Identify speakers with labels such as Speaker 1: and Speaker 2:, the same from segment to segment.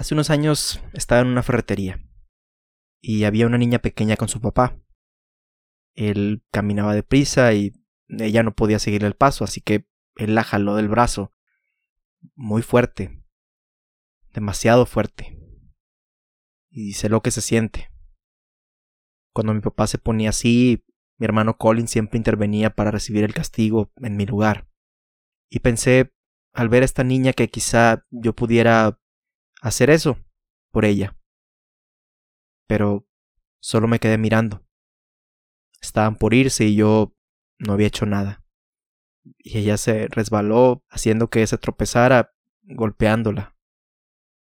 Speaker 1: Hace unos años estaba en una ferretería y había una niña pequeña con su papá. Él caminaba deprisa y ella no podía seguir el paso, así que él la jaló del brazo. Muy fuerte. Demasiado fuerte. Y sé lo que se siente. Cuando mi papá se ponía así, mi hermano Colin siempre intervenía para recibir el castigo en mi lugar. Y pensé, al ver a esta niña, que quizá yo pudiera hacer eso por ella. Pero solo me quedé mirando. Estaban por irse y yo no había hecho nada. Y ella se resbaló, haciendo que se tropezara, golpeándola.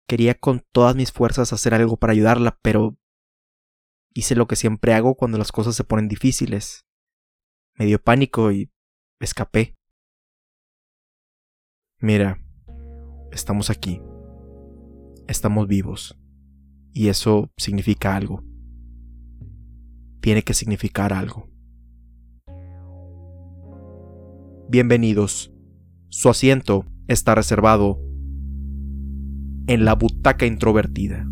Speaker 1: Quería con todas mis fuerzas hacer algo para ayudarla, pero hice lo que siempre hago cuando las cosas se ponen difíciles. Me dio pánico y escapé. Mira, estamos aquí. Estamos vivos. Y eso significa algo. Tiene que significar algo. Bienvenidos. Su asiento está reservado en la butaca introvertida.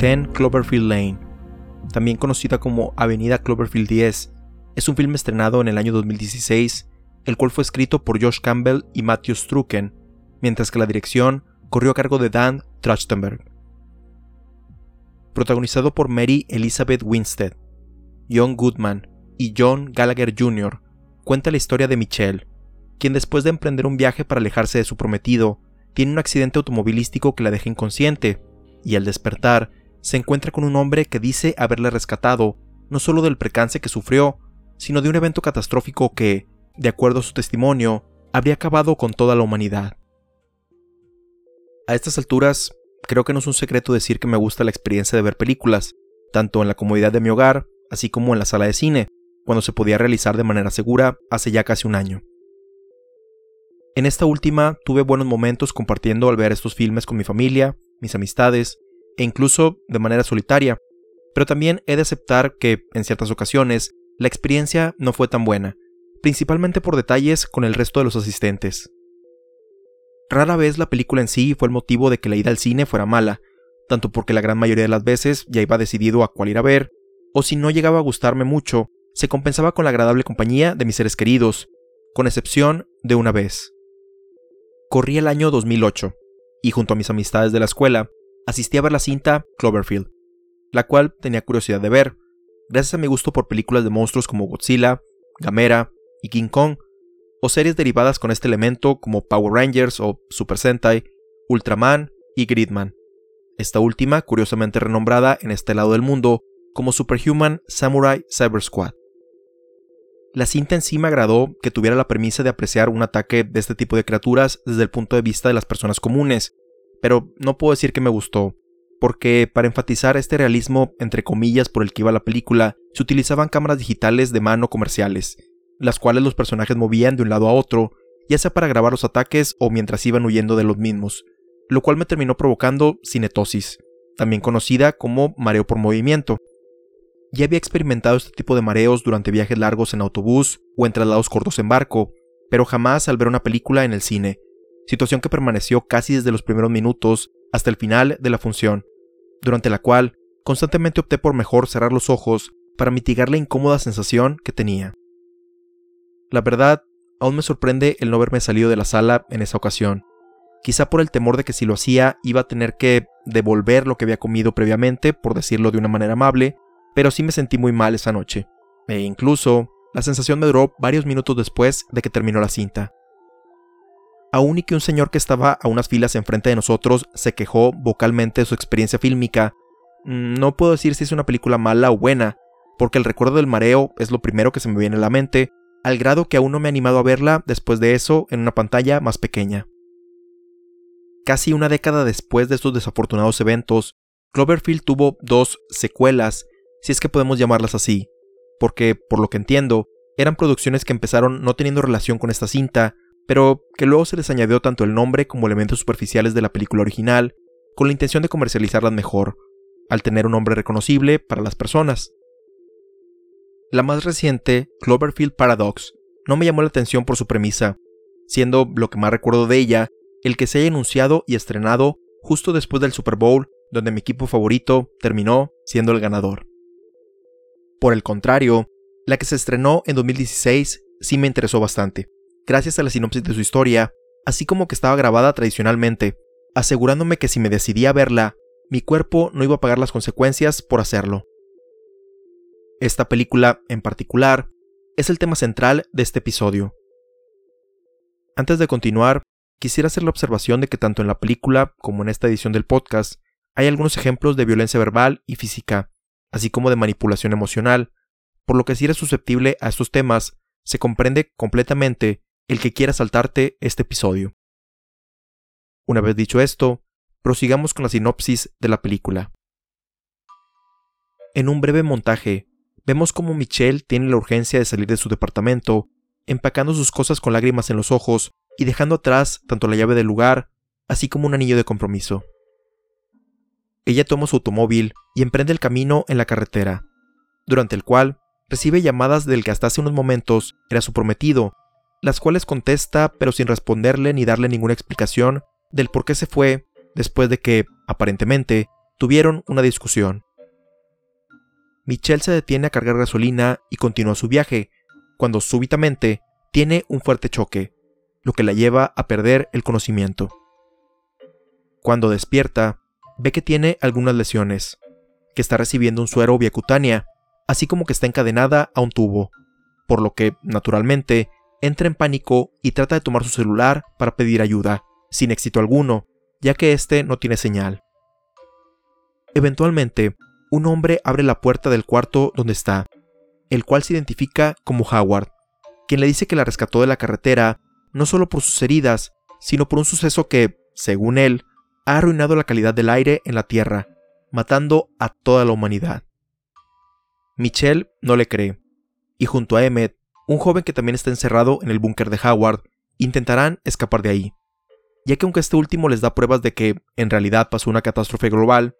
Speaker 1: Ten Cloverfield Lane, también conocida como Avenida Cloverfield 10, es un filme estrenado en el año 2016, el cual fue escrito por Josh Campbell y Matthew Strucken, mientras que la dirección corrió a cargo de Dan Trachtenberg. Protagonizado por Mary Elizabeth Winstead, John Goodman y John Gallagher Jr., cuenta la historia de Michelle, quien después de emprender un viaje para alejarse de su prometido, tiene un accidente automovilístico que la deja inconsciente, y al despertar se encuentra con un hombre que dice haberle rescatado no solo del percance que sufrió, sino de un evento catastrófico que, de acuerdo a su testimonio, habría acabado con toda la humanidad. A estas alturas, creo que no es un secreto decir que me gusta la experiencia de ver películas, tanto en la comodidad de mi hogar, así como en la sala de cine, cuando se podía realizar de manera segura hace ya casi un año. En esta última tuve buenos momentos compartiendo al ver estos filmes con mi familia, mis amistades e incluso de manera solitaria, pero también he de aceptar que, en ciertas ocasiones, la experiencia no fue tan buena, principalmente por detalles con el resto de los asistentes. Rara vez la película en sí fue el motivo de que la ida al cine fuera mala, tanto porque la gran mayoría de las veces ya iba decidido a cuál ir a ver, o si no llegaba a gustarme mucho, se compensaba con la agradable compañía de mis seres queridos, con excepción de una vez. Corría el año 2008, y junto a mis amistades de la escuela, asistí a ver la cinta Cloverfield, la cual tenía curiosidad de ver, gracias a mi gusto por películas de monstruos como Godzilla, Gamera y King Kong, o series derivadas con este elemento como Power Rangers o Super Sentai, Ultraman y Gridman. Esta última, curiosamente renombrada en este lado del mundo como Superhuman Samurai Cyber Squad. La cinta en sí me agradó que tuviera la premisa de apreciar un ataque de este tipo de criaturas desde el punto de vista de las personas comunes, pero no puedo decir que me gustó, porque para enfatizar este realismo entre comillas por el que iba la película, se utilizaban cámaras digitales de mano comerciales, las cuales los personajes movían de un lado a otro, ya sea para grabar los ataques o mientras iban huyendo de los mismos, lo cual me terminó provocando cinetosis, también conocida como mareo por movimiento. Ya había experimentado este tipo de mareos durante viajes largos en autobús o en traslados cortos en barco, pero jamás al ver una película en el cine, situación que permaneció casi desde los primeros minutos hasta el final de la función, durante la cual constantemente opté por mejor cerrar los ojos para mitigar la incómoda sensación que tenía. La verdad, aún me sorprende el no haberme salido de la sala en esa ocasión, quizá por el temor de que si lo hacía iba a tener que devolver lo que había comido previamente, por decirlo de una manera amable, pero sí me sentí muy mal esa noche, e incluso la sensación me duró varios minutos después de que terminó la cinta aún y que un señor que estaba a unas filas enfrente de nosotros se quejó vocalmente de su experiencia fílmica, mm, no puedo decir si es una película mala o buena, porque el recuerdo del mareo es lo primero que se me viene a la mente, al grado que aún no me he animado a verla después de eso en una pantalla más pequeña. Casi una década después de estos desafortunados eventos, Cloverfield tuvo dos secuelas, si es que podemos llamarlas así, porque, por lo que entiendo, eran producciones que empezaron no teniendo relación con esta cinta, pero que luego se les añadió tanto el nombre como elementos superficiales de la película original, con la intención de comercializarlas mejor, al tener un nombre reconocible para las personas. La más reciente, Cloverfield Paradox, no me llamó la atención por su premisa, siendo lo que más recuerdo de ella el que se haya anunciado y estrenado justo después del Super Bowl, donde mi equipo favorito terminó siendo el ganador. Por el contrario, la que se estrenó en 2016 sí me interesó bastante, gracias a la sinopsis de su historia, así como que estaba grabada tradicionalmente, asegurándome que si me decidía a verla, mi cuerpo no iba a pagar las consecuencias por hacerlo. Esta película, en particular, es el tema central de este episodio. Antes de continuar, quisiera hacer la observación de que tanto en la película como en esta edición del podcast hay algunos ejemplos de violencia verbal y física, así como de manipulación emocional, por lo que si eres susceptible a estos temas, se comprende completamente el que quiera saltarte este episodio. Una vez dicho esto, prosigamos con la sinopsis de la película. En un breve montaje, vemos cómo Michelle tiene la urgencia de salir de su departamento, empacando sus cosas con lágrimas en los ojos y dejando atrás tanto la llave del lugar, así como un anillo de compromiso. Ella toma su automóvil y emprende el camino en la carretera, durante el cual recibe llamadas del que hasta hace unos momentos era su prometido, las cuales contesta pero sin responderle ni darle ninguna explicación del por qué se fue después de que, aparentemente, tuvieron una discusión. Michelle se detiene a cargar gasolina y continúa su viaje, cuando súbitamente tiene un fuerte choque, lo que la lleva a perder el conocimiento. Cuando despierta, ve que tiene algunas lesiones, que está recibiendo un suero vía cutánea, así como que está encadenada a un tubo, por lo que, naturalmente, entra en pánico y trata de tomar su celular para pedir ayuda, sin éxito alguno, ya que este no tiene señal. Eventualmente, un hombre abre la puerta del cuarto donde está, el cual se identifica como Howard, quien le dice que la rescató de la carretera no solo por sus heridas, sino por un suceso que, según él, ha arruinado la calidad del aire en la Tierra, matando a toda la humanidad. Michelle no le cree, y junto a Emmett, un joven que también está encerrado en el búnker de Howard, intentarán escapar de ahí ya que aunque este último les da pruebas de que en realidad pasó una catástrofe global,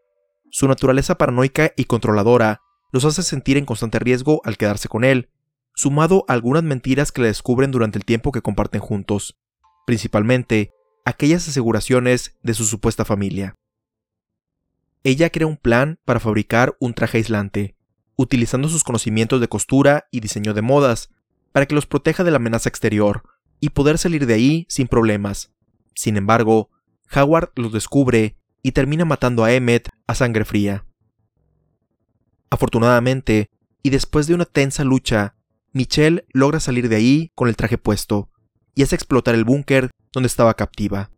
Speaker 1: su naturaleza paranoica y controladora los hace sentir en constante riesgo al quedarse con él, sumado a algunas mentiras que le descubren durante el tiempo que comparten juntos, principalmente aquellas aseguraciones de su supuesta familia. Ella crea un plan para fabricar un traje aislante, utilizando sus conocimientos de costura y diseño de modas, para que los proteja de la amenaza exterior y poder salir de ahí sin problemas, sin embargo, Howard los descubre y termina matando a Emmett a sangre fría. Afortunadamente, y después de una tensa lucha, Michelle logra salir de ahí con el traje puesto y hace explotar el búnker donde estaba captiva.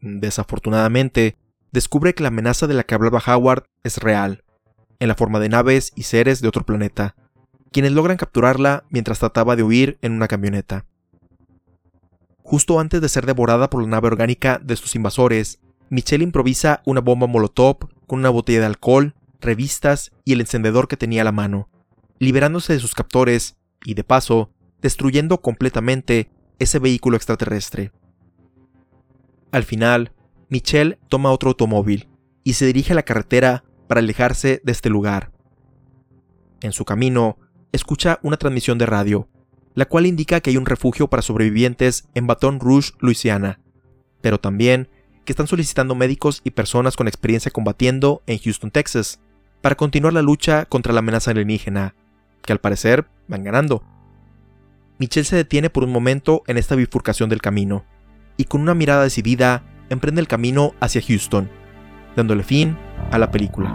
Speaker 1: Desafortunadamente, descubre que la amenaza de la que hablaba Howard es real, en la forma de naves y seres de otro planeta, quienes logran capturarla mientras trataba de huir en una camioneta. Justo antes de ser devorada por la nave orgánica de sus invasores, Michelle improvisa una bomba molotov con una botella de alcohol, revistas y el encendedor que tenía a la mano, liberándose de sus captores y, de paso, destruyendo completamente ese vehículo extraterrestre. Al final, Michelle toma otro automóvil y se dirige a la carretera para alejarse de este lugar. En su camino, escucha una transmisión de radio la cual indica que hay un refugio para sobrevivientes en Baton Rouge, Luisiana, pero también que están solicitando médicos y personas con experiencia combatiendo en Houston, Texas, para continuar la lucha contra la amenaza alienígena, que al parecer van ganando. Michelle se detiene por un momento en esta bifurcación del camino, y con una mirada decidida emprende el camino hacia Houston, dándole fin a la película.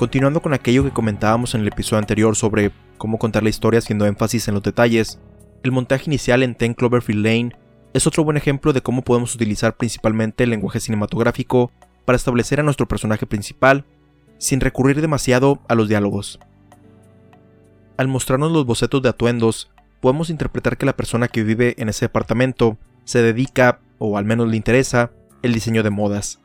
Speaker 1: Continuando con aquello que comentábamos en el episodio anterior sobre cómo contar la historia haciendo énfasis en los detalles, el montaje inicial en Ten Cloverfield Lane es otro buen ejemplo de cómo podemos utilizar principalmente el lenguaje cinematográfico para establecer a nuestro personaje principal sin recurrir demasiado a los diálogos. Al mostrarnos los bocetos de atuendos, podemos interpretar que la persona que vive en ese departamento se dedica, o al menos le interesa, el diseño de modas.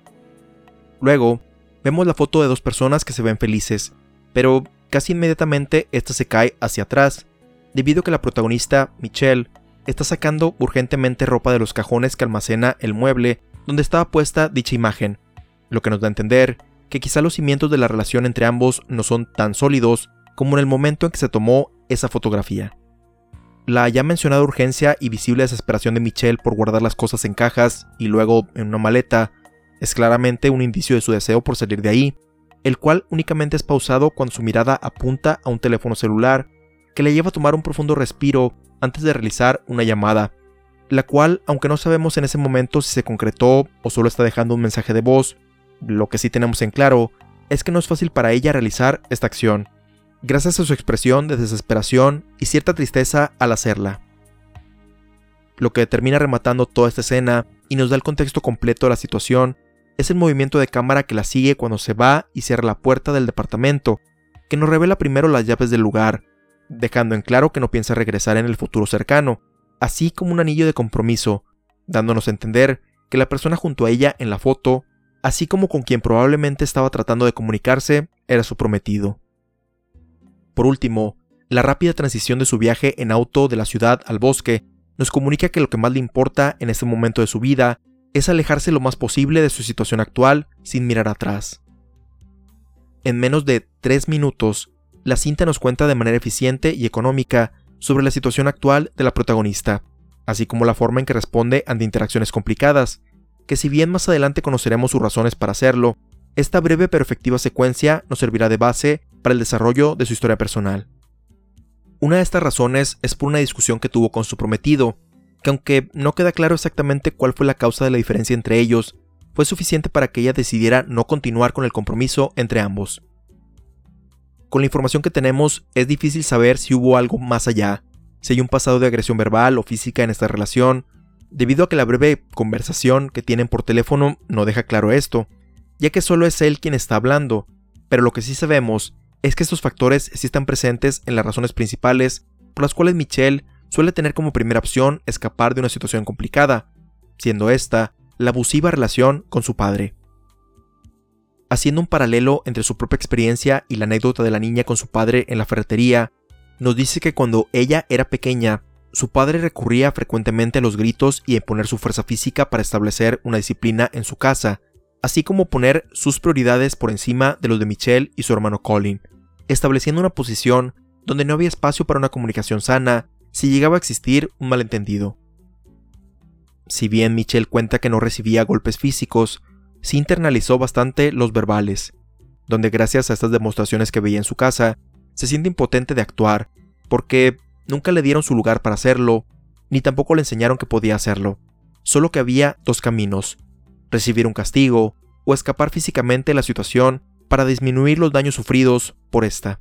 Speaker 1: Luego, vemos la foto de dos personas que se ven felices, pero casi inmediatamente esta se cae hacia atrás, debido a que la protagonista, Michelle, está sacando urgentemente ropa de los cajones que almacena el mueble donde estaba puesta dicha imagen, lo que nos da a entender que quizá los cimientos de la relación entre ambos no son tan sólidos como en el momento en que se tomó esa fotografía. La ya mencionada urgencia y visible desesperación de Michelle por guardar las cosas en cajas y luego en una maleta es claramente un indicio de su deseo por salir de ahí, el cual únicamente es pausado cuando su mirada apunta a un teléfono celular que le lleva a tomar un profundo respiro antes de realizar una llamada, la cual, aunque no sabemos en ese momento si se concretó o solo está dejando un mensaje de voz, lo que sí tenemos en claro es que no es fácil para ella realizar esta acción, gracias a su expresión de desesperación y cierta tristeza al hacerla. Lo que termina rematando toda esta escena y nos da el contexto completo de la situación es el movimiento de cámara que la sigue cuando se va y cierra la puerta del departamento, que nos revela primero las llaves del lugar, dejando en claro que no piensa regresar en el futuro cercano, así como un anillo de compromiso, dándonos a entender que la persona junto a ella en la foto, así como con quien probablemente estaba tratando de comunicarse, era su prometido. Por último, la rápida transición de su viaje en auto de la ciudad al bosque nos comunica que lo que más le importa en este momento de su vida es alejarse lo más posible de su situación actual sin mirar atrás. En menos de tres minutos, la cinta nos cuenta de manera eficiente y económica sobre la situación actual de la protagonista, así como la forma en que responde ante interacciones complicadas, que si bien más adelante conoceremos sus razones para hacerlo, esta breve pero efectiva secuencia nos servirá de base para el desarrollo de su historia personal. Una de estas razones es por una discusión que tuvo con su prometido, que aunque no queda claro exactamente cuál fue la causa de la diferencia entre ellos, fue suficiente para que ella decidiera no continuar con el compromiso entre ambos. Con la información que tenemos, es difícil saber si hubo algo más allá, si hay un pasado de agresión verbal o física en esta relación, debido a que la breve conversación que tienen por teléfono no deja claro esto, ya que solo es él quien está hablando, pero lo que sí sabemos es que estos factores sí están presentes en las razones principales por las cuales Michelle suele tener como primera opción escapar de una situación complicada, siendo esta la abusiva relación con su padre. Haciendo un paralelo entre su propia experiencia y la anécdota de la niña con su padre en la ferretería, nos dice que cuando ella era pequeña, su padre recurría frecuentemente a los gritos y a imponer su fuerza física para establecer una disciplina en su casa, así como poner sus prioridades por encima de los de Michelle y su hermano Colin, estableciendo una posición donde no había espacio para una comunicación sana si llegaba a existir un malentendido. Si bien Michelle cuenta que no recibía golpes físicos, se internalizó bastante los verbales, donde gracias a estas demostraciones que veía en su casa, se siente impotente de actuar, porque nunca le dieron su lugar para hacerlo, ni tampoco le enseñaron que podía hacerlo, solo que había dos caminos, recibir un castigo o escapar físicamente de la situación para disminuir los daños sufridos por esta.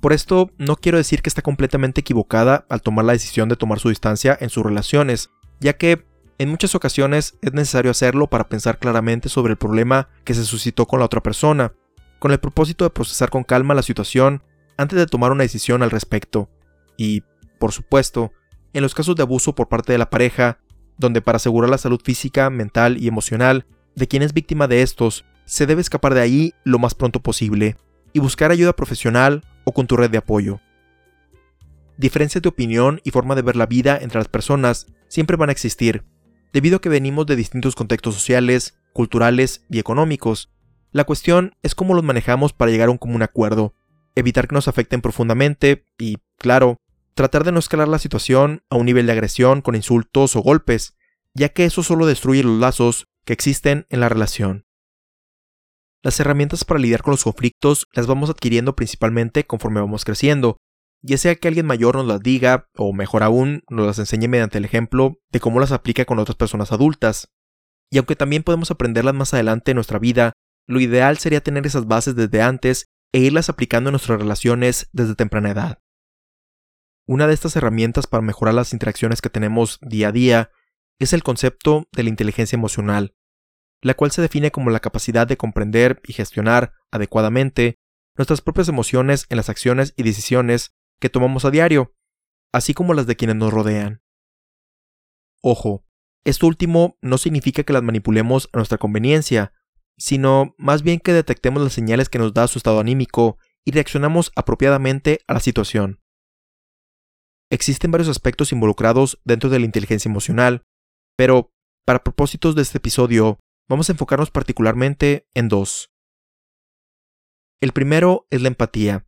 Speaker 1: Por esto no quiero decir que está completamente equivocada al tomar la decisión de tomar su distancia en sus relaciones, ya que en muchas ocasiones es necesario hacerlo para pensar claramente sobre el problema que se suscitó con la otra persona, con el propósito de procesar con calma la situación antes de tomar una decisión al respecto. Y, por supuesto, en los casos de abuso por parte de la pareja, donde para asegurar la salud física, mental y emocional de quien es víctima de estos, se debe escapar de ahí lo más pronto posible y buscar ayuda profesional o con tu red de apoyo. Diferencias de opinión y forma de ver la vida entre las personas siempre van a existir, debido a que venimos de distintos contextos sociales, culturales y económicos. La cuestión es cómo los manejamos para llegar a un común acuerdo, evitar que nos afecten profundamente y, claro, tratar de no escalar la situación a un nivel de agresión con insultos o golpes, ya que eso solo destruye los lazos que existen en la relación. Las herramientas para lidiar con los conflictos las vamos adquiriendo principalmente conforme vamos creciendo, ya sea que alguien mayor nos las diga, o mejor aún, nos las enseñe mediante el ejemplo de cómo las aplica con otras personas adultas. Y aunque también podemos aprenderlas más adelante en nuestra vida, lo ideal sería tener esas bases desde antes e irlas aplicando en nuestras relaciones desde temprana edad. Una de estas herramientas para mejorar las interacciones que tenemos día a día es el concepto de la inteligencia emocional, la cual se define como la capacidad de comprender y gestionar adecuadamente nuestras propias emociones en las acciones y decisiones que tomamos a diario, así como las de quienes nos rodean. Ojo, esto último no significa que las manipulemos a nuestra conveniencia, sino más bien que detectemos las señales que nos da su estado anímico y reaccionamos apropiadamente a la situación. Existen varios aspectos involucrados dentro de la inteligencia emocional, pero para propósitos de este episodio vamos a enfocarnos particularmente en dos. El primero es la empatía,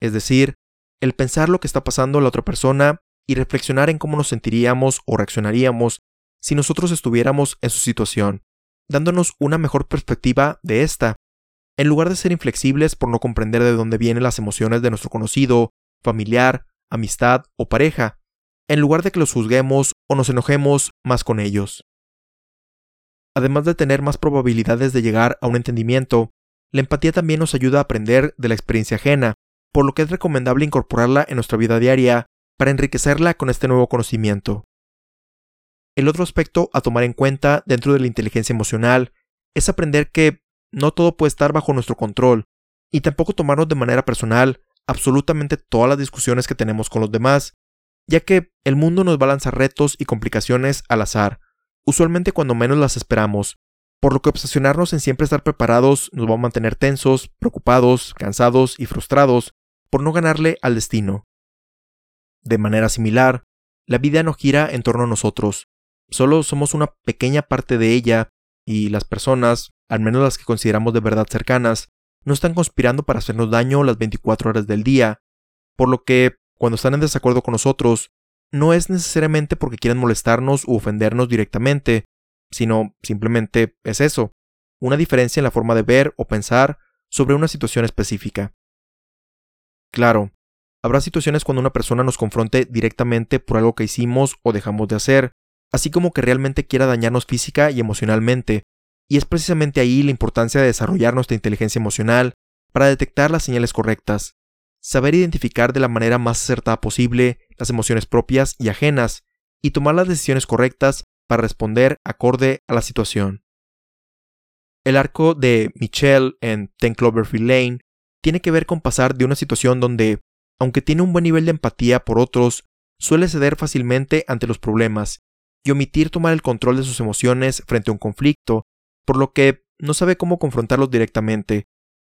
Speaker 1: es decir, el pensar lo que está pasando a la otra persona y reflexionar en cómo nos sentiríamos o reaccionaríamos si nosotros estuviéramos en su situación, dándonos una mejor perspectiva de esta, en lugar de ser inflexibles por no comprender de dónde vienen las emociones de nuestro conocido, familiar, amistad o pareja, en lugar de que los juzguemos o nos enojemos más con ellos. Además de tener más probabilidades de llegar a un entendimiento, la empatía también nos ayuda a aprender de la experiencia ajena, por lo que es recomendable incorporarla en nuestra vida diaria para enriquecerla con este nuevo conocimiento. El otro aspecto a tomar en cuenta dentro de la inteligencia emocional es aprender que no todo puede estar bajo nuestro control y tampoco tomarnos de manera personal absolutamente todas las discusiones que tenemos con los demás, ya que el mundo nos va retos y complicaciones al azar, usualmente cuando menos las esperamos, por lo que obsesionarnos en siempre estar preparados nos va a mantener tensos, preocupados, cansados y frustrados por no ganarle al destino. De manera similar, la vida no gira en torno a nosotros, solo somos una pequeña parte de ella y las personas, al menos las que consideramos de verdad cercanas, no están conspirando para hacernos daño las 24 horas del día, por lo que, cuando están en desacuerdo con nosotros, no es necesariamente porque quieran molestarnos u ofendernos directamente, sino simplemente es eso, una diferencia en la forma de ver o pensar sobre una situación específica. Claro, habrá situaciones cuando una persona nos confronte directamente por algo que hicimos o dejamos de hacer, así como que realmente quiera dañarnos física y emocionalmente, y es precisamente ahí la importancia de desarrollar nuestra inteligencia emocional para detectar las señales correctas, saber identificar de la manera más acertada posible las emociones propias y ajenas, y tomar las decisiones correctas para responder acorde a la situación. El arco de Michelle en Ten Cloverfield Lane tiene que ver con pasar de una situación donde, aunque tiene un buen nivel de empatía por otros, suele ceder fácilmente ante los problemas y omitir tomar el control de sus emociones frente a un conflicto, por lo que no sabe cómo confrontarlos directamente,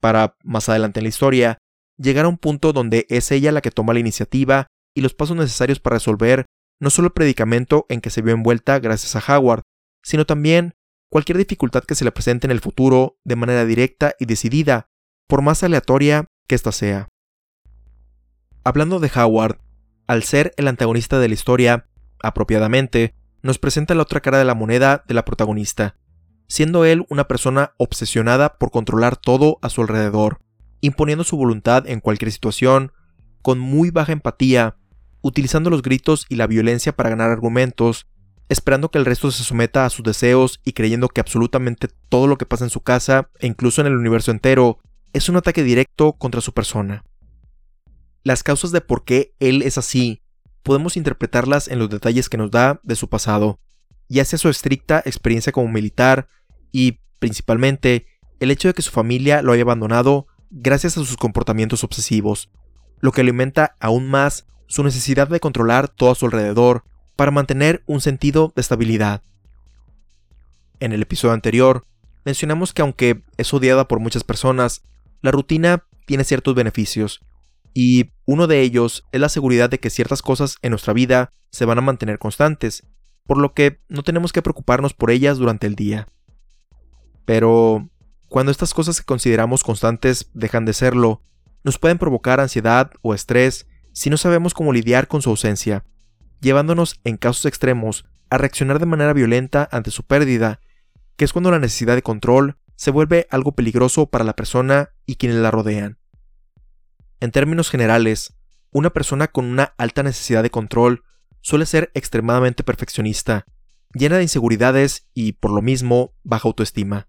Speaker 1: para, más adelante en la historia, llegar a un punto donde es ella la que toma la iniciativa y los pasos necesarios para resolver no solo el predicamento en que se vio envuelta gracias a Howard, sino también cualquier dificultad que se le presente en el futuro de manera directa y decidida, por más aleatoria que ésta sea. Hablando de Howard, al ser el antagonista de la historia, apropiadamente, nos presenta la otra cara de la moneda de la protagonista, siendo él una persona obsesionada por controlar todo a su alrededor, imponiendo su voluntad en cualquier situación, con muy baja empatía utilizando los gritos y la violencia para ganar argumentos, esperando que el resto se someta a sus deseos y creyendo que absolutamente todo lo que pasa en su casa, e incluso en el universo entero, es un ataque directo contra su persona. Las causas de por qué él es así podemos interpretarlas en los detalles que nos da de su pasado, ya sea su estricta experiencia como militar y, principalmente, el hecho de que su familia lo haya abandonado gracias a sus comportamientos obsesivos, lo que alimenta aún más su necesidad de controlar todo a su alrededor para mantener un sentido de estabilidad. En el episodio anterior, mencionamos que aunque es odiada por muchas personas, la rutina tiene ciertos beneficios, y uno de ellos es la seguridad de que ciertas cosas en nuestra vida se van a mantener constantes, por lo que no tenemos que preocuparnos por ellas durante el día. Pero, cuando estas cosas que consideramos constantes dejan de serlo, nos pueden provocar ansiedad o estrés si no sabemos cómo lidiar con su ausencia, llevándonos en casos extremos a reaccionar de manera violenta ante su pérdida, que es cuando la necesidad de control se vuelve algo peligroso para la persona y quienes la rodean. En términos generales, una persona con una alta necesidad de control suele ser extremadamente perfeccionista, llena de inseguridades y, por lo mismo, baja autoestima,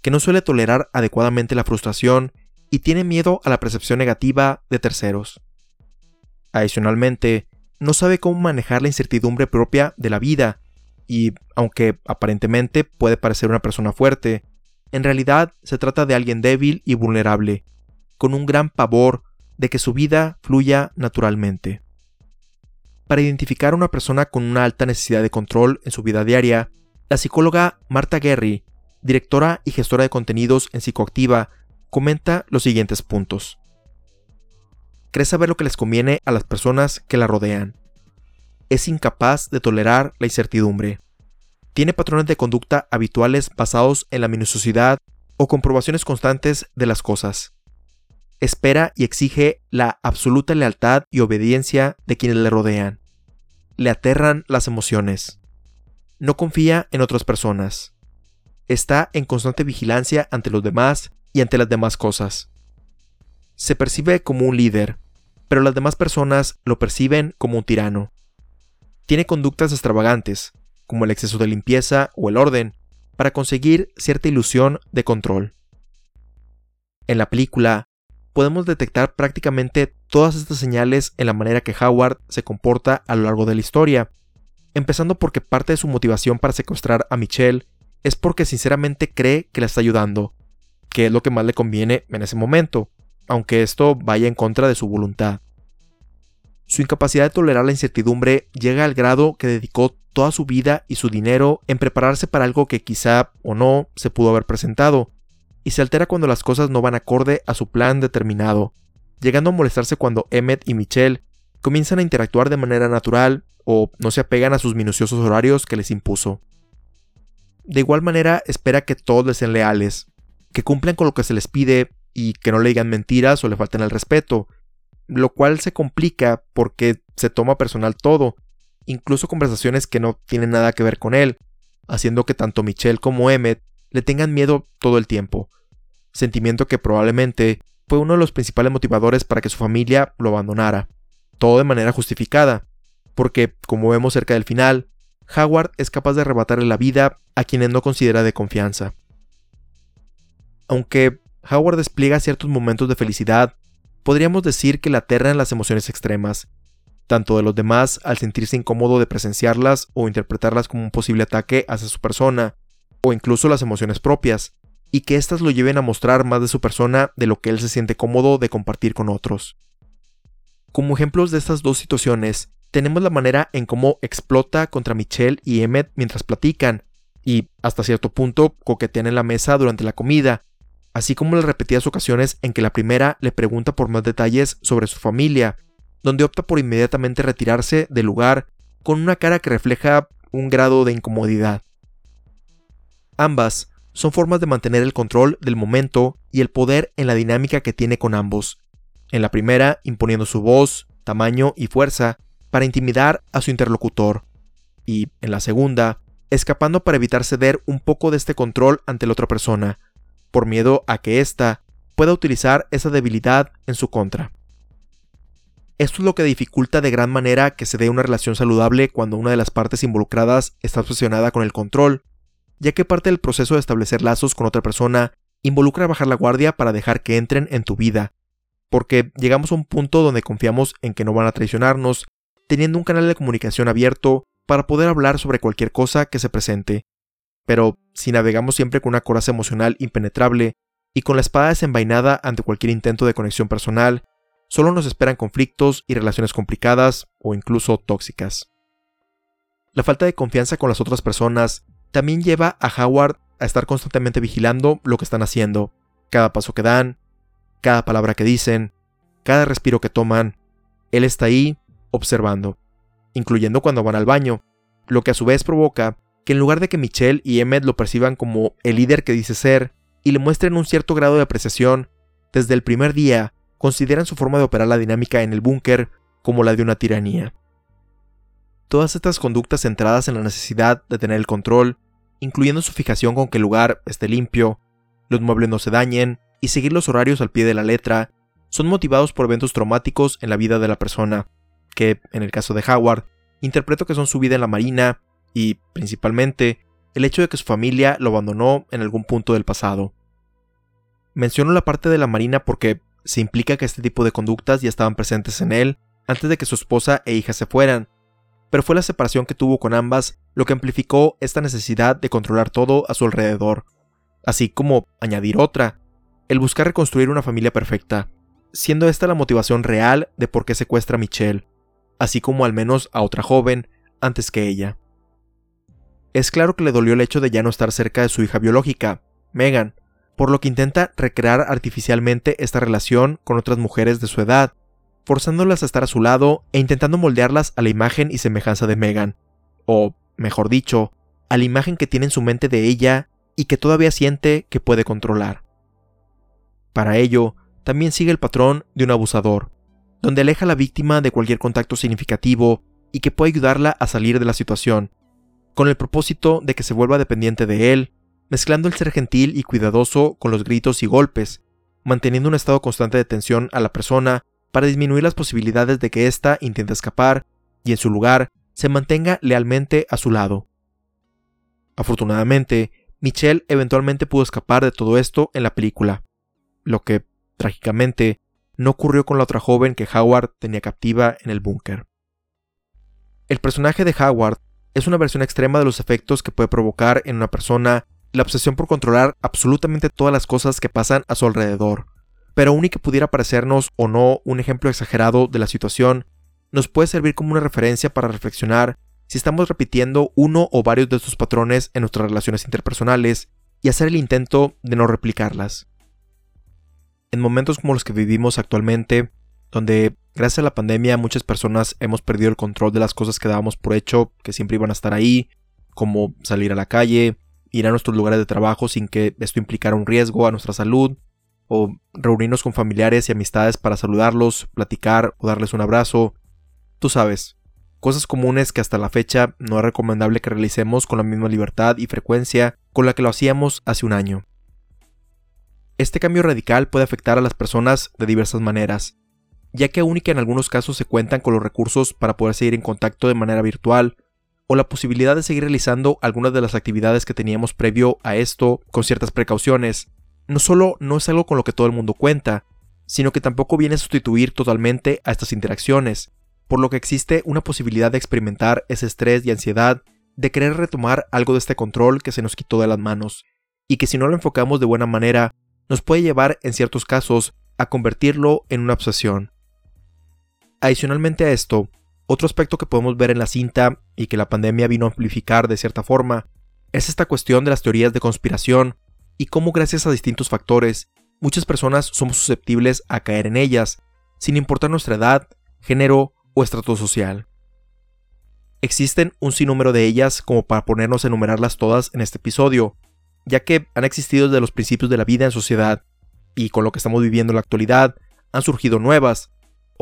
Speaker 1: que no suele tolerar adecuadamente la frustración y tiene miedo a la percepción negativa de terceros. Adicionalmente, no sabe cómo manejar la incertidumbre propia de la vida, y aunque aparentemente puede parecer una persona fuerte, en realidad se trata de alguien débil y vulnerable, con un gran pavor de que su vida fluya naturalmente. para identificar a una persona con una alta necesidad de control en su vida diaria, la psicóloga Marta Guerri, directora y gestora de contenidos en Psicoactiva, comenta los siguientes puntos. Cree saber lo que les conviene a las personas que la rodean. Es incapaz de tolerar la incertidumbre. Tiene patrones de conducta habituales basados en la minuciosidad o comprobaciones constantes de las cosas. Espera y exige la absoluta lealtad y obediencia de quienes le rodean. Le aterran las emociones. No confía en otras personas. Está en constante vigilancia ante los demás y ante las demás cosas. Se percibe como un líder, pero las demás personas lo perciben como un tirano. Tiene conductas extravagantes, como el exceso de limpieza o el orden, para conseguir cierta ilusión de control. En la película, podemos detectar prácticamente todas estas señales en la manera que Howard se comporta a lo largo de la historia, empezando porque parte de su motivación para secuestrar a Michelle es porque sinceramente cree que la está ayudando, que es lo que más le conviene en ese momento, aunque esto vaya en contra de su voluntad. Su incapacidad de tolerar la incertidumbre llega al grado que dedicó toda su vida y su dinero en prepararse para algo que quizá o no se pudo haber presentado, y se altera cuando las cosas no van acorde a su plan determinado, llegando a molestarse cuando Emmet y Michelle comienzan a interactuar de manera natural o no se apegan a sus minuciosos horarios que les impuso. De igual manera espera que todos les sean leales, que cumplan con lo que se les pide y que no le digan mentiras o le falten al respeto, lo cual se complica porque se toma personal todo, incluso conversaciones que no tienen nada que ver con él, haciendo que tanto Michelle como Emmet le tengan miedo todo el tiempo, sentimiento que probablemente fue uno de los principales motivadores para que su familia lo abandonara, todo de manera justificada, porque, como vemos cerca del final, Howard es capaz de arrebatarle la vida a quienes no considera de confianza. Aunque Howard despliega ciertos momentos de felicidad, podríamos decir que le aterran las emociones extremas, tanto de los demás al sentirse incómodo de presenciarlas o interpretarlas como un posible ataque hacia su persona, o incluso las emociones propias, y que éstas lo lleven a mostrar más de su persona de lo que él se siente cómodo de compartir con otros. Como ejemplos de estas dos situaciones, tenemos la manera en cómo explota contra Michelle y Emmet mientras platican, y hasta cierto punto coquetean en la mesa durante la comida, así como las repetidas ocasiones en que la primera le pregunta por más detalles sobre su familia, donde opta por inmediatamente retirarse del lugar con una cara que refleja un grado de incomodidad. Ambas son formas de mantener el control del momento y el poder en la dinámica que tiene con ambos. En la primera, imponiendo su voz, tamaño y fuerza para intimidar a su interlocutor, y en la segunda, escapando para evitar ceder un poco de este control ante la otra persona, por miedo a que ésta pueda utilizar esa debilidad en su contra. Esto es lo que dificulta de gran manera que se dé una relación saludable cuando una de las partes involucradas está obsesionada con el control, ya que parte del proceso de establecer lazos con otra persona involucra bajar la guardia para dejar que entren en tu vida, porque llegamos a un punto donde confiamos en que no van a traicionarnos, teniendo un canal de comunicación abierto para poder hablar sobre cualquier cosa que se presente, pero si navegamos siempre con una coraza emocional impenetrable y con la espada desenvainada ante cualquier intento de conexión personal, solo nos esperan conflictos y relaciones complicadas o incluso tóxicas. La falta de confianza con las otras personas también lleva a Howard a estar constantemente vigilando lo que están haciendo, cada paso que dan, cada palabra que dicen, cada respiro que toman. Él está ahí observando, incluyendo cuando van al baño, lo que a su vez provoca que en lugar de que Michelle y Emmett lo perciban como el líder que dice ser y le muestren un cierto grado de apreciación, desde el primer día consideran su forma de operar la dinámica en el búnker como la de una tiranía. Todas estas conductas centradas en la necesidad de tener el control, incluyendo su fijación con que el lugar esté limpio, los muebles no se dañen y seguir los horarios al pie de la letra, son motivados por eventos traumáticos en la vida de la persona, que, en el caso de Howard, interpreto que son su vida en la marina, y, principalmente, el hecho de que su familia lo abandonó en algún punto del pasado. Menciono la parte de la Marina porque se implica que este tipo de conductas ya estaban presentes en él antes de que su esposa e hija se fueran, pero fue la separación que tuvo con ambas lo que amplificó esta necesidad de controlar todo a su alrededor, así como añadir otra, el buscar reconstruir una familia perfecta, siendo esta la motivación real de por qué secuestra a Michelle, así como al menos a otra joven, antes que ella. Es claro que le dolió el hecho de ya no estar cerca de su hija biológica, Megan, por lo que intenta recrear artificialmente esta relación con otras mujeres de su edad, forzándolas a estar a su lado e intentando moldearlas a la imagen y semejanza de Megan, o, mejor dicho, a la imagen que tiene en su mente de ella y que todavía siente que puede controlar. Para ello, también sigue el patrón de un abusador, donde aleja a la víctima de cualquier contacto significativo y que puede ayudarla a salir de la situación, con el propósito de que se vuelva dependiente de él, mezclando el ser gentil y cuidadoso con los gritos y golpes, manteniendo un estado constante de tensión a la persona para disminuir las posibilidades de que ésta intente escapar y en su lugar se mantenga lealmente a su lado. Afortunadamente, Michelle eventualmente pudo escapar de todo esto en la película, lo que, trágicamente, no ocurrió con la otra joven que Howard tenía captiva en el búnker. El personaje de Howard es una versión extrema de los efectos que puede provocar en una persona la obsesión por controlar absolutamente todas las cosas que pasan a su alrededor. Pero aun y que pudiera parecernos o no un ejemplo exagerado de la situación, nos puede servir como una referencia para reflexionar si estamos repitiendo uno o varios de estos patrones en nuestras relaciones interpersonales y hacer el intento de no replicarlas. En momentos como los que vivimos actualmente, donde gracias a la pandemia muchas personas hemos perdido el control de las cosas que dábamos por hecho que siempre iban a estar ahí, como salir a la calle, ir a nuestros lugares de trabajo sin que esto implicara un riesgo a nuestra salud, o reunirnos con familiares y amistades para saludarlos, platicar o darles un abrazo. Tú sabes, cosas comunes que hasta la fecha no es recomendable que realicemos con la misma libertad y frecuencia con la que lo hacíamos hace un año. Este cambio radical puede afectar a las personas de diversas maneras, ya que aún y que en algunos casos se cuentan con los recursos para poder seguir en contacto de manera virtual, o la posibilidad de seguir realizando algunas de las actividades que teníamos previo a esto con ciertas precauciones, no solo no es algo con lo que todo el mundo cuenta, sino que tampoco viene a sustituir totalmente a estas interacciones, por lo que existe una posibilidad de experimentar ese estrés y ansiedad de querer retomar algo de este control que se nos quitó de las manos, y que si no lo enfocamos de buena manera, nos puede llevar en ciertos casos a convertirlo en una obsesión. Adicionalmente a esto, otro aspecto que podemos ver en la cinta y que la pandemia vino a amplificar de cierta forma es esta cuestión de las teorías de conspiración y cómo gracias a distintos factores muchas personas somos susceptibles a caer en ellas, sin importar nuestra edad, género o estrato social. Existen un sinnúmero de ellas como para ponernos a enumerarlas todas en este episodio, ya que han existido desde los principios de la vida en sociedad, y con lo que estamos viviendo en la actualidad, han surgido nuevas,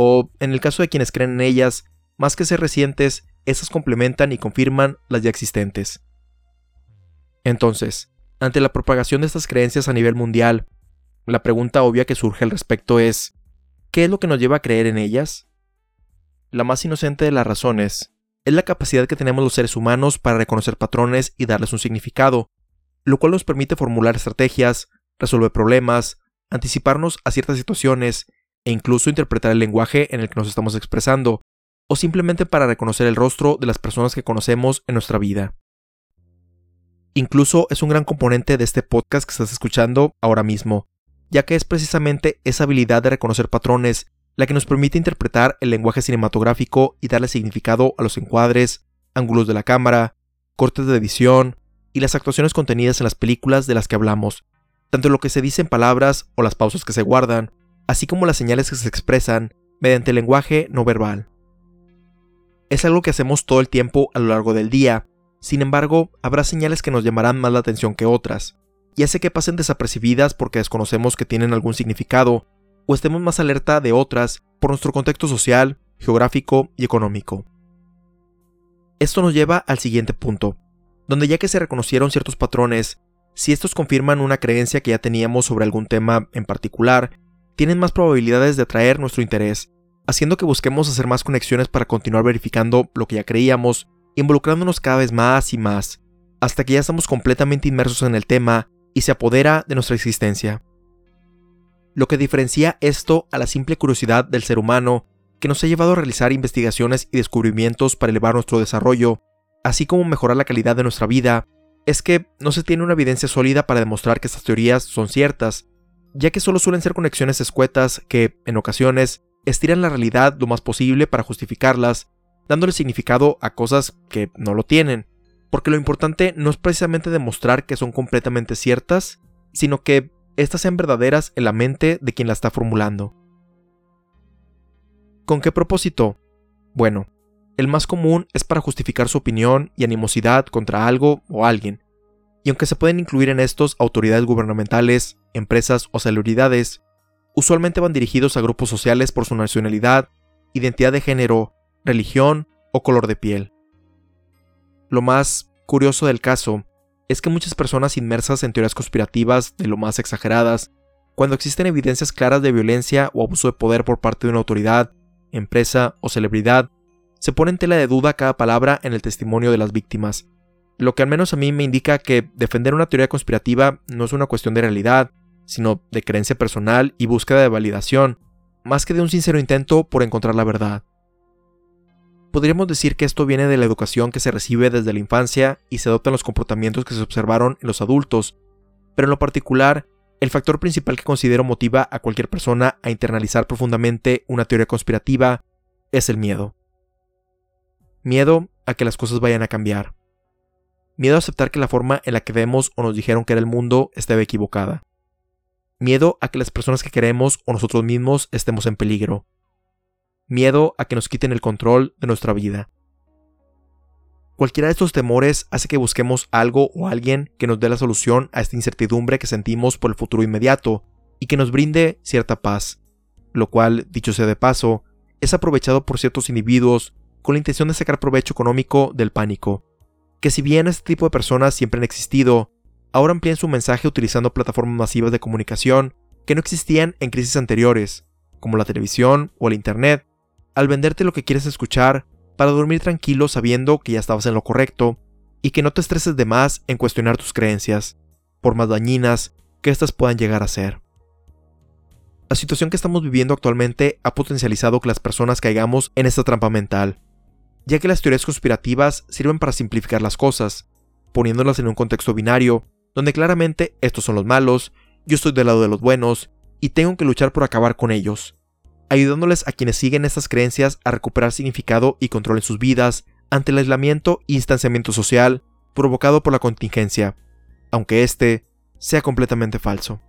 Speaker 1: o en el caso de quienes creen en ellas, más que ser recientes, esas complementan y confirman las ya existentes. Entonces, ante la propagación de estas creencias a nivel mundial, la pregunta obvia que surge al respecto es, ¿qué es lo que nos lleva a creer en ellas? La más inocente de las razones es la capacidad que tenemos los seres humanos para reconocer patrones y darles un significado, lo cual nos permite formular estrategias, resolver problemas, anticiparnos a ciertas situaciones e incluso interpretar el lenguaje en el que nos estamos expresando, o simplemente para reconocer el rostro de las personas que conocemos en nuestra vida. Incluso es un gran componente de este podcast que estás escuchando ahora mismo, ya que es precisamente esa habilidad de reconocer patrones la que nos permite interpretar el lenguaje cinematográfico y darle significado a los encuadres, ángulos de la cámara, cortes de edición y las actuaciones contenidas en las películas de las que hablamos, tanto lo que se dice en palabras o las pausas que se guardan, así como las señales que se expresan mediante el lenguaje no verbal. Es algo que hacemos todo el tiempo a lo largo del día, sin embargo, habrá señales que nos llamarán más la atención que otras, y hace que pasen desapercibidas porque desconocemos que tienen algún significado o estemos más alerta de otras por nuestro contexto social, geográfico y económico. Esto nos lleva al siguiente punto, donde ya que se reconocieron ciertos patrones, si estos confirman una creencia que ya teníamos sobre algún tema en particular, tienen más probabilidades de atraer nuestro interés, haciendo que busquemos hacer más conexiones para continuar verificando lo que ya creíamos, involucrándonos cada vez más y más, hasta que ya estamos completamente inmersos en el tema y se apodera de nuestra existencia. Lo que diferencia esto a la simple curiosidad del ser humano que nos ha llevado a realizar investigaciones y descubrimientos para elevar nuestro desarrollo, así como mejorar la calidad de nuestra vida, es que no se tiene una evidencia sólida para demostrar que estas teorías son ciertas, ya que solo suelen ser conexiones escuetas que, en ocasiones, estiran la realidad lo más posible para justificarlas, dándole significado a cosas que no lo tienen, porque lo importante no es precisamente demostrar que son completamente ciertas, sino que éstas sean verdaderas en la mente de quien la está formulando. ¿Con qué propósito? Bueno, el más común es para justificar su opinión y animosidad contra algo o alguien, y aunque se pueden incluir en estos autoridades gubernamentales, empresas o celebridades, usualmente van dirigidos a grupos sociales por su nacionalidad, identidad de género, religión o color de piel. Lo más curioso del caso es que muchas personas inmersas en teorías conspirativas de lo más exageradas, cuando existen evidencias claras de violencia o abuso de poder por parte de una autoridad, empresa o celebridad, se pone en tela de duda cada palabra en el testimonio de las víctimas, lo que al menos a mí me indica que defender una teoría conspirativa no es una cuestión de realidad, sino de creencia personal y búsqueda de validación, más que de un sincero intento por encontrar la verdad. Podríamos decir que esto viene de la educación que se recibe desde la infancia y se adoptan los comportamientos que se observaron en los adultos, pero en lo particular, el factor principal que considero motiva a cualquier persona a internalizar profundamente una teoría conspirativa es el miedo. Miedo a que las cosas vayan a cambiar. Miedo a aceptar que la forma en la que vemos o nos dijeron que era el mundo estaba equivocada. Miedo a que las personas que queremos o nosotros mismos estemos en peligro, miedo a que nos quiten el control de nuestra vida. Cualquiera de estos temores hace que busquemos algo o alguien que nos dé la solución a esta incertidumbre que sentimos por el futuro inmediato y que nos brinde cierta paz, lo cual, dicho sea de paso, es aprovechado por ciertos individuos con la intención de sacar provecho económico del pánico, que si bien este tipo de personas siempre han existido, ahora amplían su mensaje utilizando plataformas masivas de comunicación que no existían en crisis anteriores, como la televisión o el Internet, al venderte lo que quieres escuchar para dormir tranquilo sabiendo que ya estabas en lo correcto y que no te estreses de más en cuestionar tus creencias, por más dañinas que éstas puedan llegar a ser. La situación que estamos viviendo actualmente ha potencializado que las personas caigamos en esta trampa mental, ya que las teorías conspirativas sirven para simplificar las cosas, poniéndolas en un contexto binario donde claramente estos son los malos, yo estoy del lado de los buenos, y tengo que luchar por acabar con ellos, ayudándoles a quienes siguen estas creencias a recuperar significado y control en sus vidas ante el aislamiento y distanciamiento social provocado por la contingencia, aunque este sea completamente falso.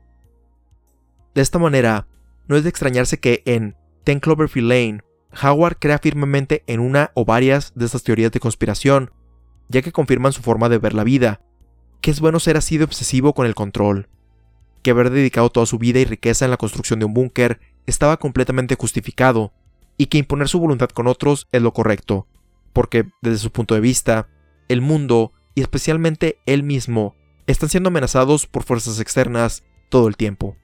Speaker 1: De esta manera, no es de extrañarse que en Ten Cloverfield Lane, Howard crea firmemente en una o varias de estas teorías de conspiración, ya que confirman su forma de ver la vida, que es bueno ser así de obsesivo con el control, que haber dedicado toda su vida y riqueza en la construcción de un búnker estaba completamente justificado, y que imponer su voluntad con otros es lo correcto, porque, desde su punto de vista, el mundo, y especialmente él mismo, están siendo amenazados por fuerzas externas todo el tiempo.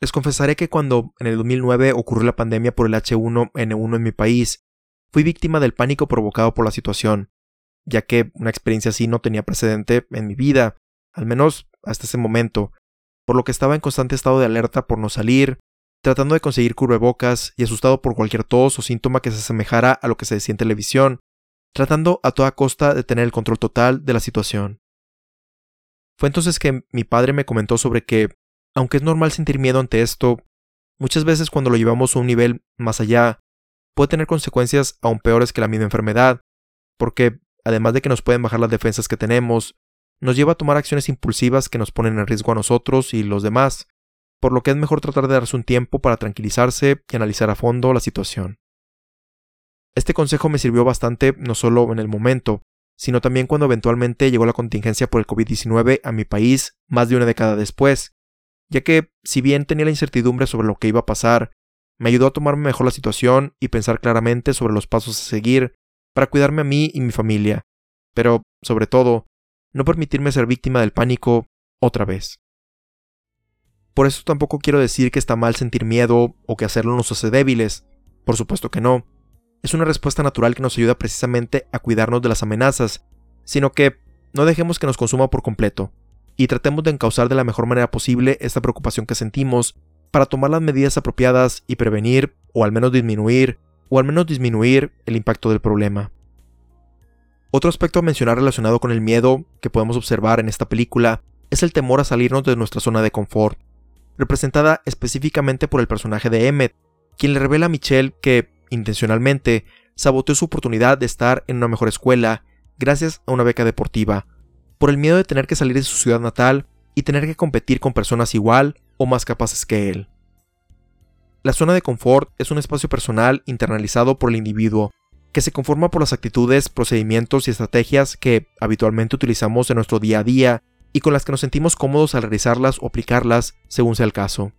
Speaker 1: Les confesaré que cuando en el 2009 ocurrió la pandemia por el H1N1 en mi país, fui víctima del pánico provocado por la situación, ya que una experiencia así no tenía precedente en mi vida, al menos hasta ese momento, por lo que estaba en constante estado de alerta por no salir, tratando de conseguir cubrebocas y asustado por cualquier tos o síntoma que se asemejara a lo que se decía en televisión, tratando a toda costa de tener el control total de la situación. Fue entonces que mi padre me comentó sobre que, aunque es normal sentir miedo ante esto, muchas veces cuando lo llevamos a un nivel más allá, puede tener consecuencias aún peores que la misma enfermedad, porque además de que nos pueden bajar las defensas que tenemos, nos lleva a tomar acciones impulsivas que nos ponen en riesgo a nosotros y los demás, por lo que es mejor tratar de darse un tiempo para tranquilizarse y analizar a fondo la situación. Este consejo me sirvió bastante no solo en el momento, sino también cuando eventualmente llegó la contingencia por el COVID-19 a mi país más de una década después, ya que, si bien tenía la incertidumbre sobre lo que iba a pasar, me ayudó a tomarme mejor la situación y pensar claramente sobre los pasos a seguir para cuidarme a mí y mi familia, pero, sobre todo, no permitirme ser víctima del pánico otra vez. Por eso tampoco quiero decir que está mal sentir miedo o que hacerlo nos hace débiles, por supuesto que no. Es una respuesta natural que nos ayuda precisamente a cuidarnos de las amenazas, sino que no dejemos que nos consuma por completo, y tratemos de encauzar de la mejor manera posible esta preocupación que sentimos para tomar las medidas apropiadas y prevenir, o al menos disminuir, o al menos disminuir el impacto del problema. Otro aspecto a mencionar relacionado con el miedo que podemos observar en esta película es el temor a salirnos de nuestra zona de confort, representada específicamente por el personaje de Emmet, quien le revela a Michelle que, intencionalmente, saboteó su oportunidad de estar en una mejor escuela gracias a una beca deportiva, por el miedo de tener que salir de su ciudad natal y tener que competir con personas igual o más capaces que él. La zona de confort es un espacio personal internalizado por el individuo, que se conforma por las actitudes, procedimientos y estrategias que habitualmente utilizamos en nuestro día a día y con las que nos sentimos cómodos al realizarlas o aplicarlas según sea el caso.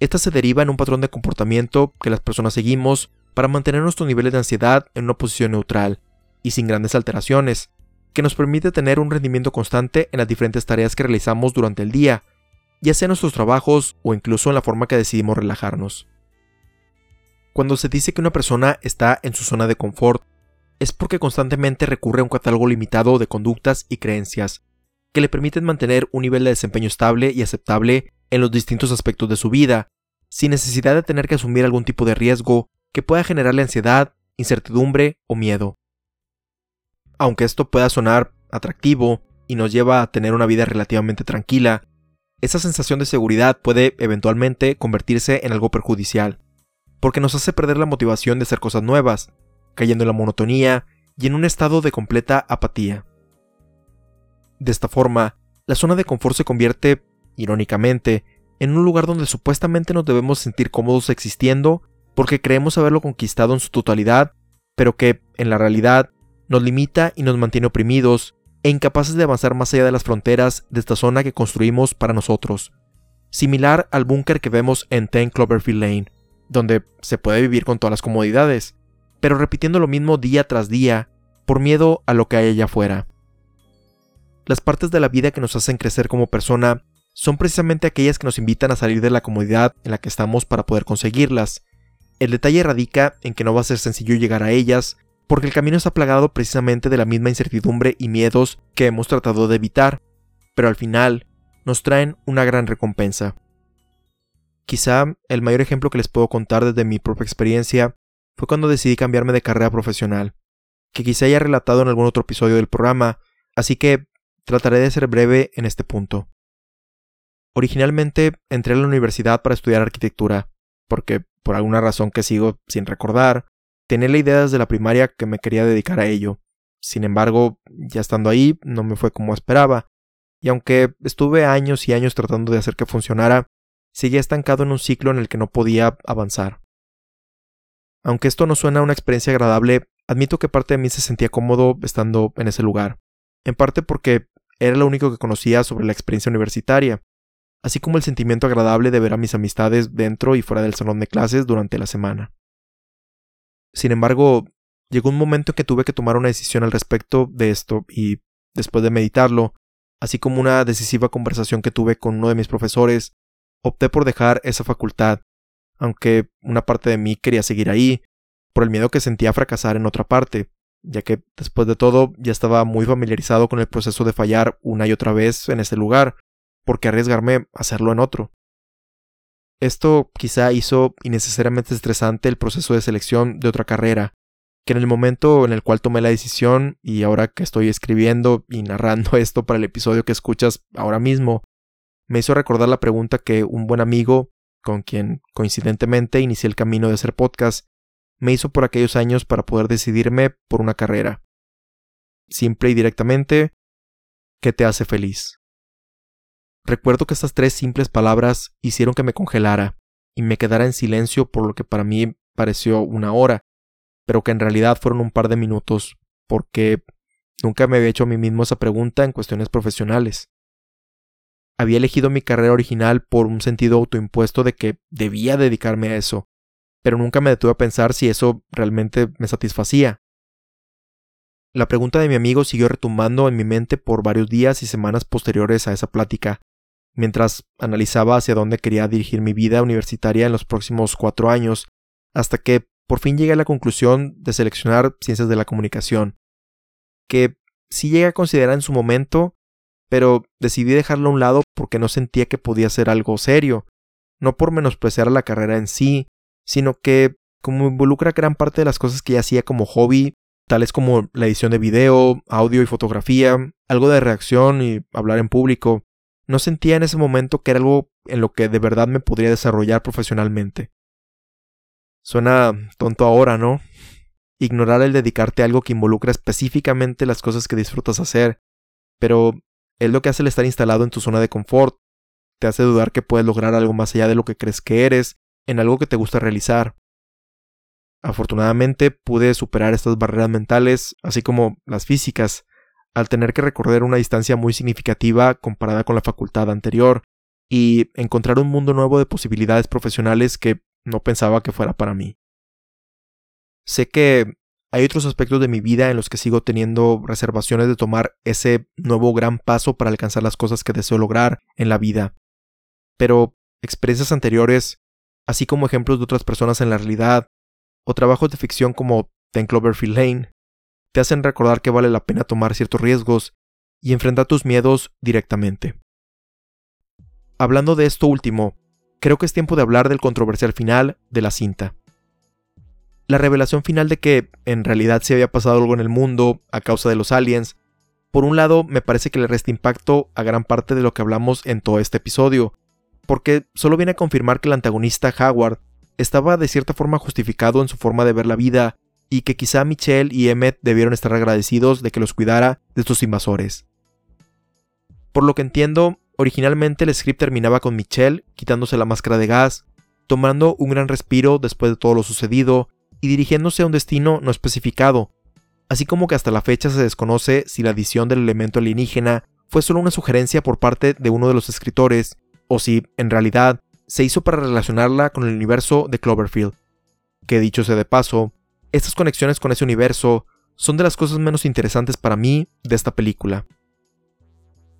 Speaker 1: Esta se deriva en un patrón de comportamiento que las personas seguimos para mantener nuestros niveles de ansiedad en una posición neutral y sin grandes alteraciones, que nos permite tener un rendimiento constante en las diferentes tareas que realizamos durante el día, ya sea en nuestros trabajos o incluso en la forma que decidimos relajarnos. Cuando se dice que una persona está en su zona de confort, es porque constantemente recurre a un catálogo limitado de conductas y creencias, que le permiten mantener un nivel de desempeño estable y aceptable en los distintos aspectos de su vida, sin necesidad de tener que asumir algún tipo de riesgo que pueda generarle ansiedad, incertidumbre o miedo. Aunque esto pueda sonar atractivo y nos lleva a tener una vida relativamente tranquila, esa sensación de seguridad puede eventualmente convertirse en algo perjudicial, porque nos hace perder la motivación de hacer cosas nuevas, cayendo en la monotonía y en un estado de completa apatía. De esta forma, la zona de confort se convierte, irónicamente, en un lugar donde supuestamente nos debemos sentir cómodos existiendo porque creemos haberlo conquistado en su totalidad, pero que, en la realidad, nos limita y nos mantiene oprimidos e incapaces de avanzar más allá de las fronteras de esta zona que construimos para nosotros, similar al búnker que vemos en Ten Cloverfield Lane, donde se puede vivir con todas las comodidades, pero repitiendo lo mismo día tras día, por miedo a lo que hay allá afuera. Las partes de la vida que nos hacen crecer como persona son precisamente aquellas que nos invitan a salir de la comodidad en la que estamos para poder conseguirlas. El detalle radica en que no va a ser sencillo llegar a ellas, porque el camino está plagado precisamente de la misma incertidumbre y miedos que hemos tratado de evitar, pero al final nos traen una gran recompensa. Quizá el mayor ejemplo que les puedo contar desde mi propia experiencia fue cuando decidí cambiarme de carrera profesional, que quizá haya relatado en algún otro episodio del programa, así que trataré de ser breve en este punto. Originalmente entré a la universidad para estudiar arquitectura, porque por alguna razón que sigo sin recordar, Tenía la idea desde la primaria que me quería dedicar a ello. Sin embargo, ya estando ahí, no me fue como esperaba, y aunque estuve años y años tratando de hacer que funcionara, seguía estancado en un ciclo en el que no podía avanzar. Aunque esto no suena a una experiencia agradable, admito que parte de mí se sentía cómodo estando en ese lugar, en parte porque era lo único que conocía sobre la experiencia universitaria, así como el sentimiento agradable de ver a mis amistades dentro y fuera del salón de clases durante la semana. Sin embargo, llegó un momento en que tuve que tomar una decisión al respecto de esto y, después de meditarlo, así como una decisiva conversación que tuve con uno de mis profesores, opté por dejar esa facultad, aunque una parte de mí quería seguir ahí, por el miedo que sentía a fracasar en otra parte, ya que después de todo ya estaba muy familiarizado con el proceso de fallar una y otra vez en ese lugar, porque arriesgarme a hacerlo en otro. Esto quizá hizo innecesariamente estresante el proceso de selección de otra carrera, que en el momento en el cual tomé la decisión y ahora que estoy escribiendo y narrando esto para el episodio que escuchas ahora mismo, me hizo recordar la pregunta que un buen amigo, con quien coincidentemente inicié el camino de hacer podcast, me hizo por aquellos años para poder decidirme por una carrera. Simple y directamente, ¿qué te hace feliz? Recuerdo que estas tres simples palabras hicieron que me congelara y me quedara en silencio por lo que para mí pareció una hora, pero que en realidad fueron un par de minutos, porque nunca me había hecho a mí mismo esa pregunta en cuestiones profesionales. Había elegido mi carrera original por un sentido autoimpuesto de que debía dedicarme a eso, pero nunca me detuve a pensar si eso realmente me satisfacía. La pregunta de mi amigo siguió retumbando en mi mente por varios días y semanas posteriores a esa plática, mientras analizaba hacia dónde quería dirigir mi vida universitaria en los próximos cuatro años, hasta que por fin llegué a la conclusión de seleccionar ciencias de la comunicación, que sí llegué a considerar en su momento, pero decidí dejarlo a un lado porque no sentía que podía ser algo serio, no por menospreciar la carrera en sí, sino que como involucra gran parte de las cosas que ya hacía como hobby, tales como la edición de video, audio y fotografía, algo de reacción y hablar en público, no sentía en ese momento que era algo en lo que de verdad me podría desarrollar profesionalmente. Suena tonto ahora, ¿no? Ignorar el dedicarte a algo que involucra específicamente las cosas que disfrutas hacer, pero es lo que hace el estar instalado en tu zona de confort, te hace dudar que puedes lograr algo más allá de lo que crees que eres, en algo que te gusta realizar. Afortunadamente pude superar estas barreras mentales, así como las físicas, al tener que recorrer una distancia muy significativa comparada con la facultad anterior, y encontrar un mundo nuevo de posibilidades profesionales que no pensaba que fuera para mí. Sé que hay otros aspectos de mi vida en los que sigo teniendo reservaciones de tomar ese nuevo gran paso para alcanzar las cosas que deseo lograr en la vida. Pero experiencias anteriores, así como ejemplos de otras personas en la realidad, o trabajos de ficción como Ten Cloverfield Lane, te hacen recordar que vale la pena tomar ciertos riesgos y enfrentar tus miedos directamente. Hablando de esto último, creo que es tiempo de hablar del controversial final de la cinta. La revelación final de que en realidad se había pasado algo en el mundo a causa de los aliens, por un lado me parece que le resta impacto a gran parte de lo que hablamos en todo este episodio, porque solo viene a confirmar que el antagonista Howard estaba de cierta forma justificado en su forma de ver la vida y que quizá Michelle y Emmett debieron estar agradecidos de que los cuidara de estos invasores. Por lo que entiendo, Originalmente el script terminaba con Michelle quitándose la máscara de gas, tomando un gran respiro después de todo lo sucedido y dirigiéndose a un destino no especificado, así como que hasta la fecha se desconoce si la adición del elemento alienígena fue solo una sugerencia por parte de uno de los escritores, o si, en realidad, se hizo para relacionarla con el universo de Cloverfield. Que dicho sea de paso, estas conexiones con ese universo son de las cosas menos interesantes para mí de esta película.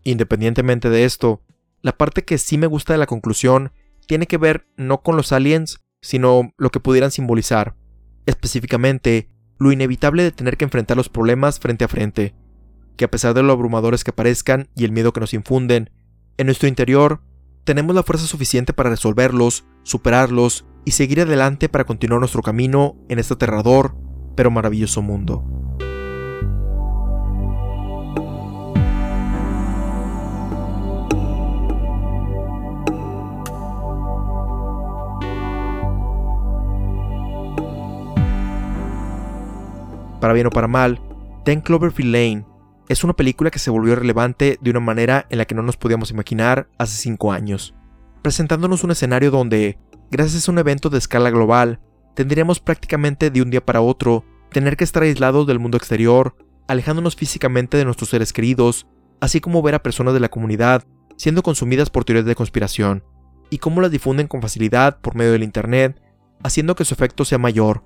Speaker 1: Independientemente de esto, la parte que sí me gusta de la conclusión tiene que ver no con los aliens, sino lo que pudieran simbolizar, específicamente lo inevitable de tener que enfrentar los problemas frente a frente, que a pesar de lo abrumadores que parezcan y el miedo que nos infunden, en nuestro interior tenemos la fuerza suficiente para resolverlos, superarlos y seguir adelante para continuar nuestro camino en este aterrador pero maravilloso mundo. para bien o para mal, Ten Cloverfield Lane es una película que se volvió relevante de una manera en la que no nos podíamos imaginar hace 5 años, presentándonos un escenario donde, gracias a un evento de escala global, tendríamos prácticamente de un día para otro tener que estar aislados del mundo exterior, alejándonos físicamente de nuestros seres queridos, así como ver a personas de la comunidad siendo consumidas por teorías de conspiración, y cómo las difunden con facilidad por medio del Internet, haciendo que su efecto sea mayor,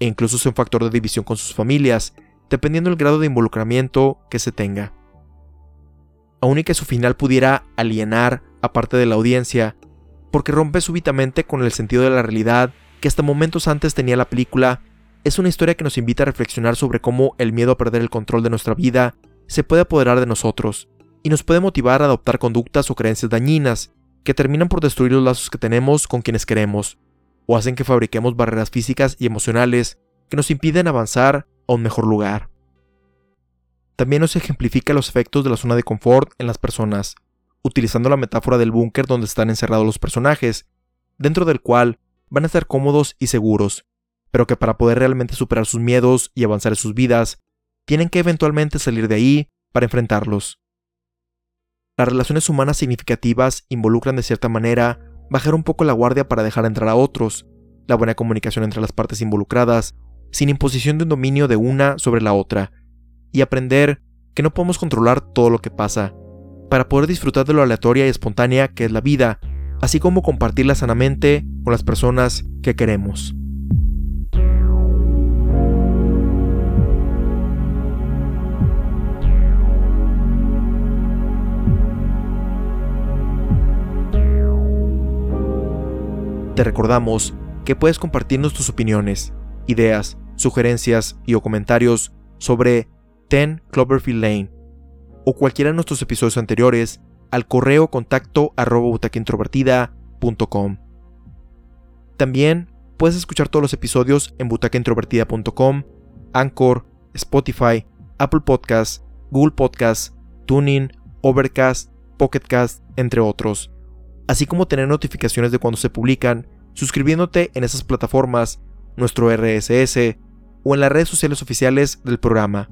Speaker 1: e incluso sea un factor de división con sus familias, dependiendo del grado de involucramiento que se tenga. Aun y que su final pudiera alienar a parte de la audiencia, porque rompe súbitamente con el sentido de la realidad que hasta momentos antes tenía la película, es una historia que nos invita a reflexionar sobre cómo el miedo a perder el control de nuestra vida se puede apoderar de nosotros, y nos puede motivar a adoptar conductas o creencias dañinas, que terminan por destruir los lazos que tenemos con quienes queremos, o hacen que fabriquemos barreras físicas y emocionales que nos impiden avanzar a un mejor lugar. También nos ejemplifica los efectos de la zona de confort en las personas, utilizando la metáfora del búnker donde están encerrados los personajes, dentro del cual van a estar cómodos y seguros, pero que para poder realmente superar sus miedos y avanzar en sus vidas, tienen que eventualmente salir de ahí para enfrentarlos. Las relaciones humanas significativas involucran de cierta manera bajar un poco la guardia para dejar entrar a otros, la buena comunicación entre las partes involucradas, sin imposición de un dominio de una sobre la otra, y aprender que no podemos controlar todo lo que pasa, para poder disfrutar de lo aleatoria y espontánea que es la vida, así como compartirla sanamente con las personas que queremos. te recordamos que puedes compartirnos tus opiniones, ideas, sugerencias y o comentarios sobre Ten Cloverfield Lane o cualquiera de nuestros episodios anteriores al correo contacto arroba También puedes escuchar todos los episodios en butacaintrovertida.com, Anchor, Spotify, Apple Podcasts, Google Podcasts, Tuning, Overcast, Pocketcast, entre otros. Así como tener notificaciones de cuando se publican, suscribiéndote en esas plataformas nuestro RSS o en las redes sociales oficiales del programa,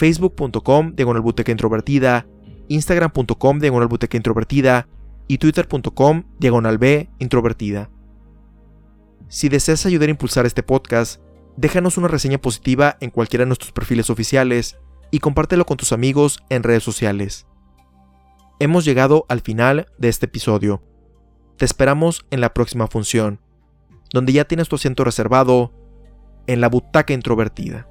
Speaker 1: facebook.com diagonal introvertida, instagram.com diagonal introvertida y twitter.com diagonal introvertida. Si deseas ayudar a impulsar este podcast, déjanos una reseña positiva en cualquiera de nuestros perfiles oficiales y compártelo con tus amigos en redes sociales. Hemos llegado al final de este episodio. Te esperamos en la próxima función, donde ya tienes tu asiento reservado en la butaca introvertida.